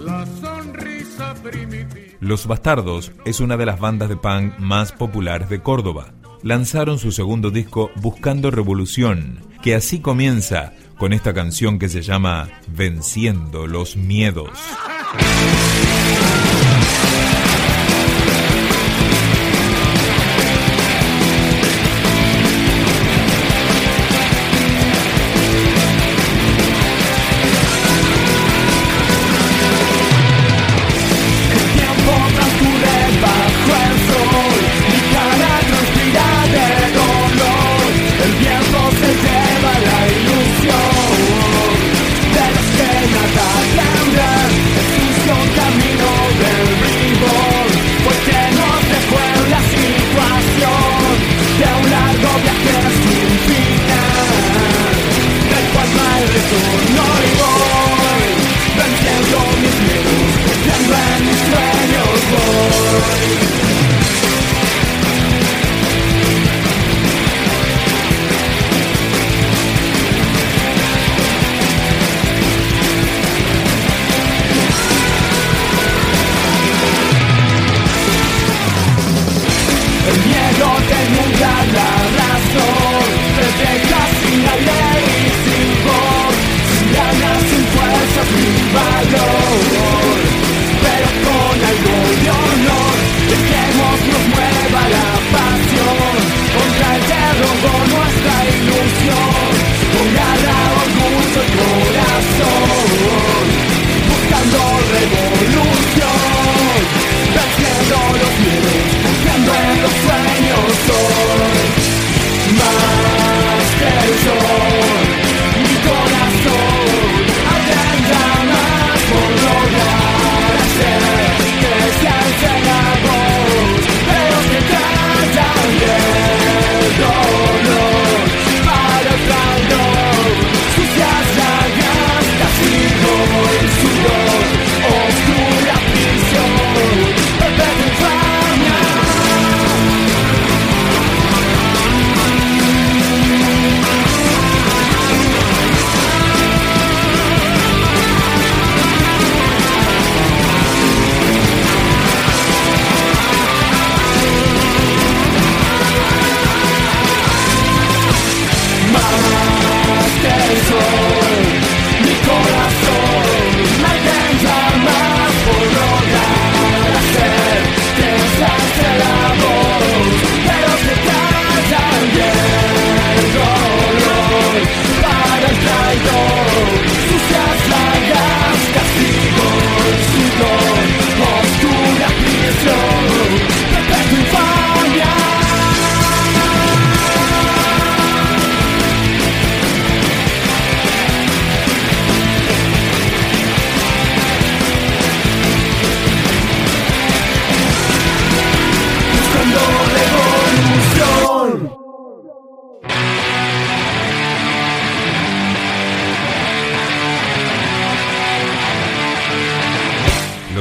la sonrisa primitiva. Los Bastardos es una de las bandas de punk más populares de Córdoba. Lanzaron su segundo disco Buscando Revolución, que así comienza con esta canción que se llama Venciendo los Miedos. my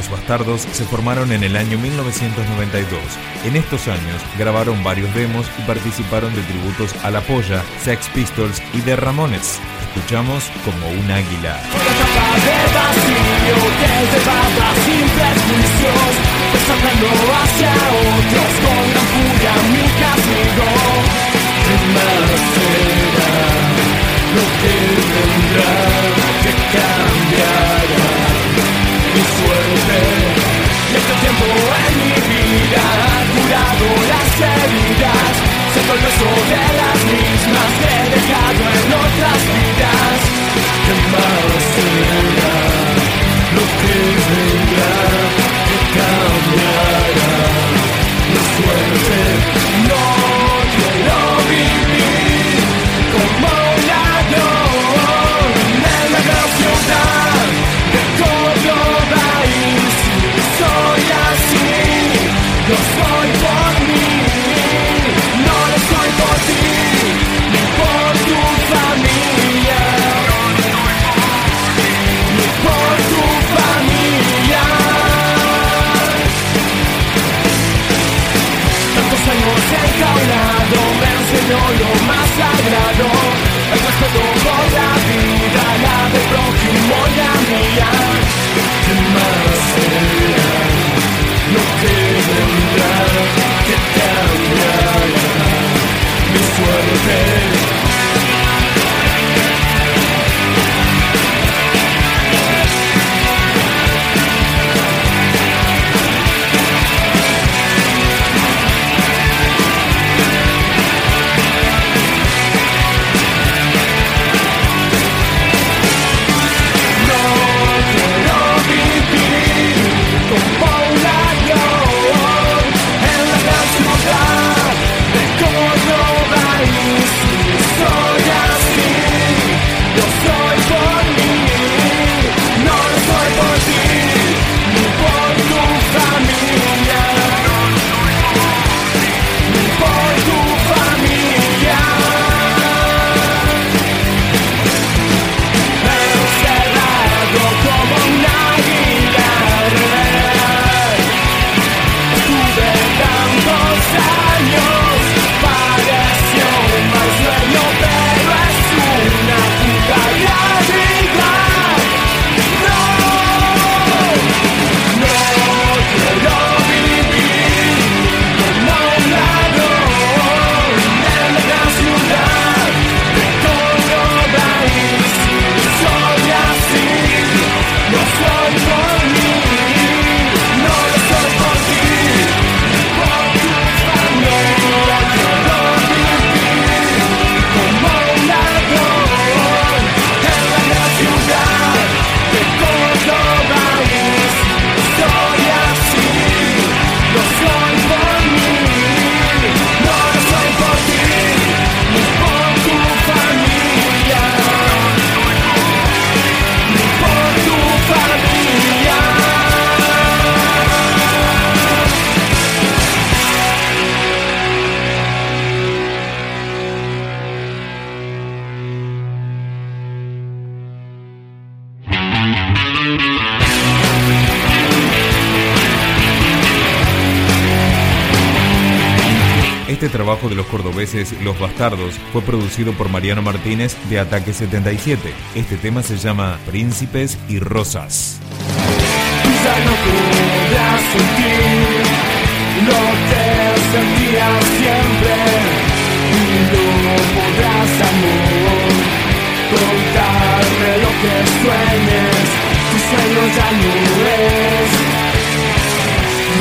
Los Bastardos se formaron en el año 1992. En estos años grabaron varios demos y participaron de tributos a La Polla, Sex Pistols y de Ramones. Escuchamos como un águila. Lo que Trabajo de los cordobeses Los Bastardos fue producido por Mariano Martínez de Ataque 77. Este tema se llama Príncipes y Rosas. Quizá no podrás sentir lo que sentías siempre y no podrás amor contarme lo que sueñes, tus sueños ya no es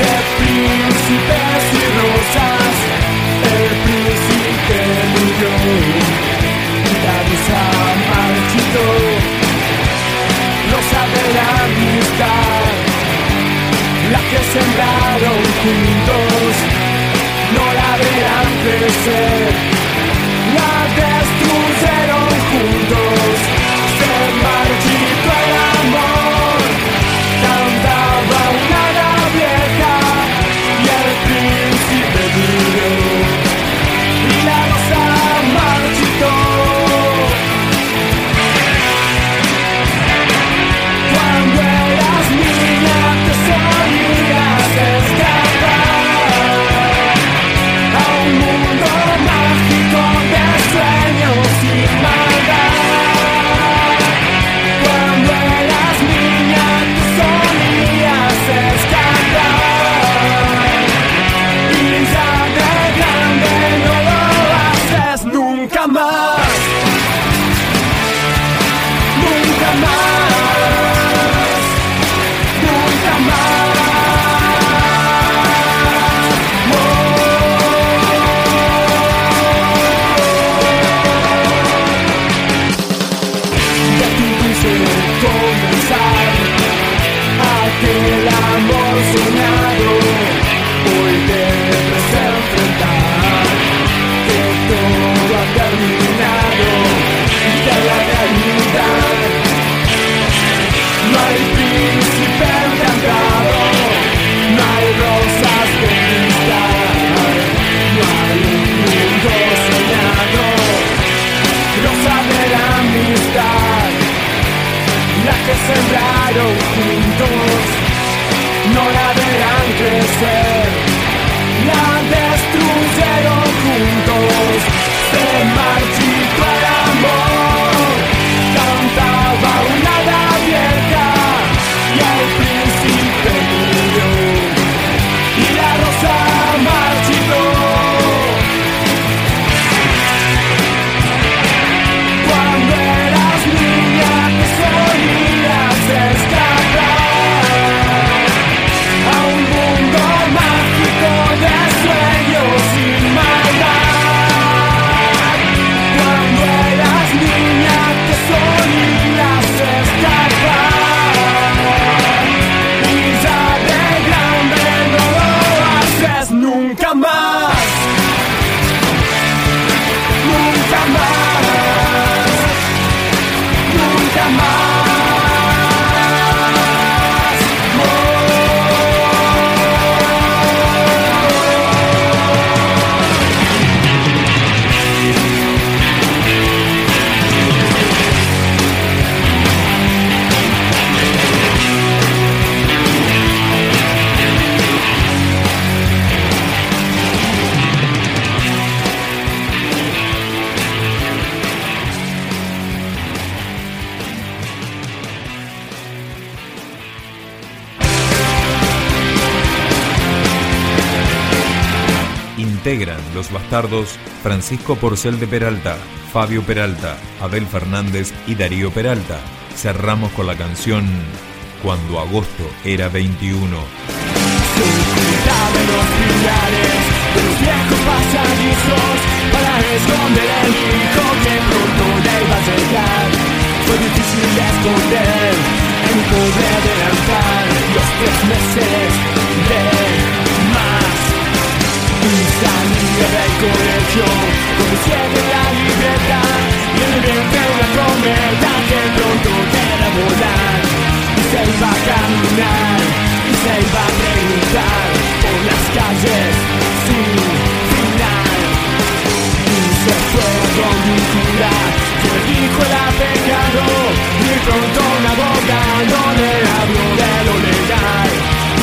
de príncipes y rosas, juntos, no la verán crecer, Integran los bastardos Francisco Porcel de Peralta, Fabio Peralta, Abel Fernández y Darío Peralta. Cerramos con la canción Cuando agosto era 21. Dame los pilares de los viejos pasadizos para esconder el hijo que pronto. Fue difícil de esconder un pobre adelantar los tres meses de. Y salí del colegio con mi siete la libertad y el vientre una cometa que pronto era volar. Y se iba a caminar y se iba a preguntar por las calles sin final. Y se fue donde un cura que dijo el pecado y pronto un abogado le habló de lo legal.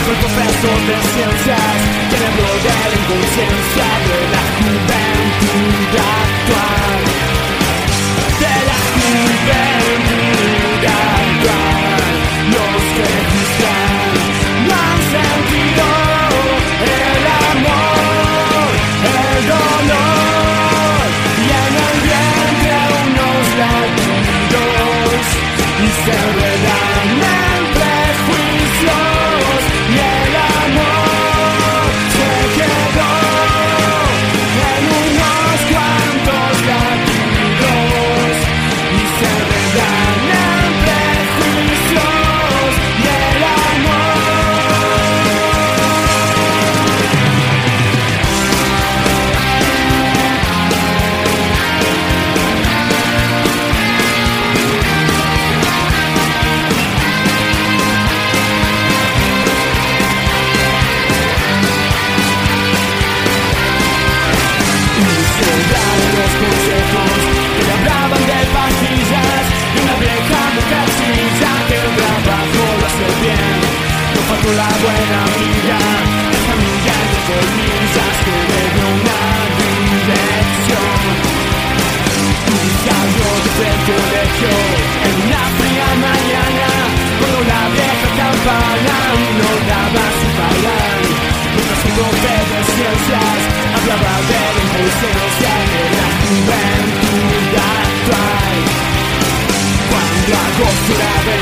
Soy profesor de ciencias, cerebro de la inconsciencia de la juventud actual.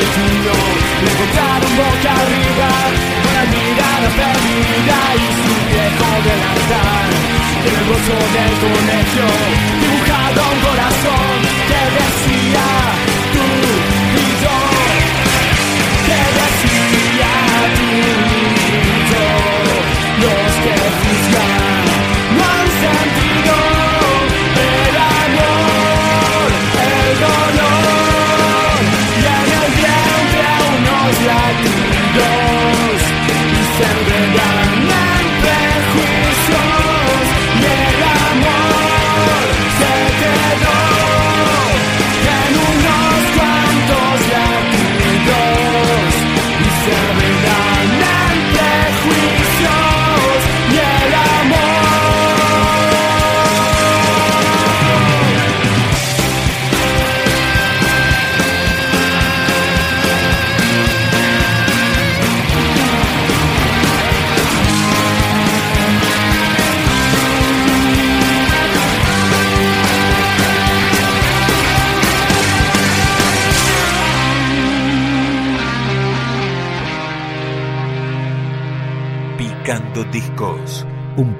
vestido Levantado boca arriba Con la mirada perdida y su viejo delantal En el bolso del colegio Dibujado un corazón que decía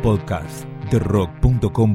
podcast, therock.com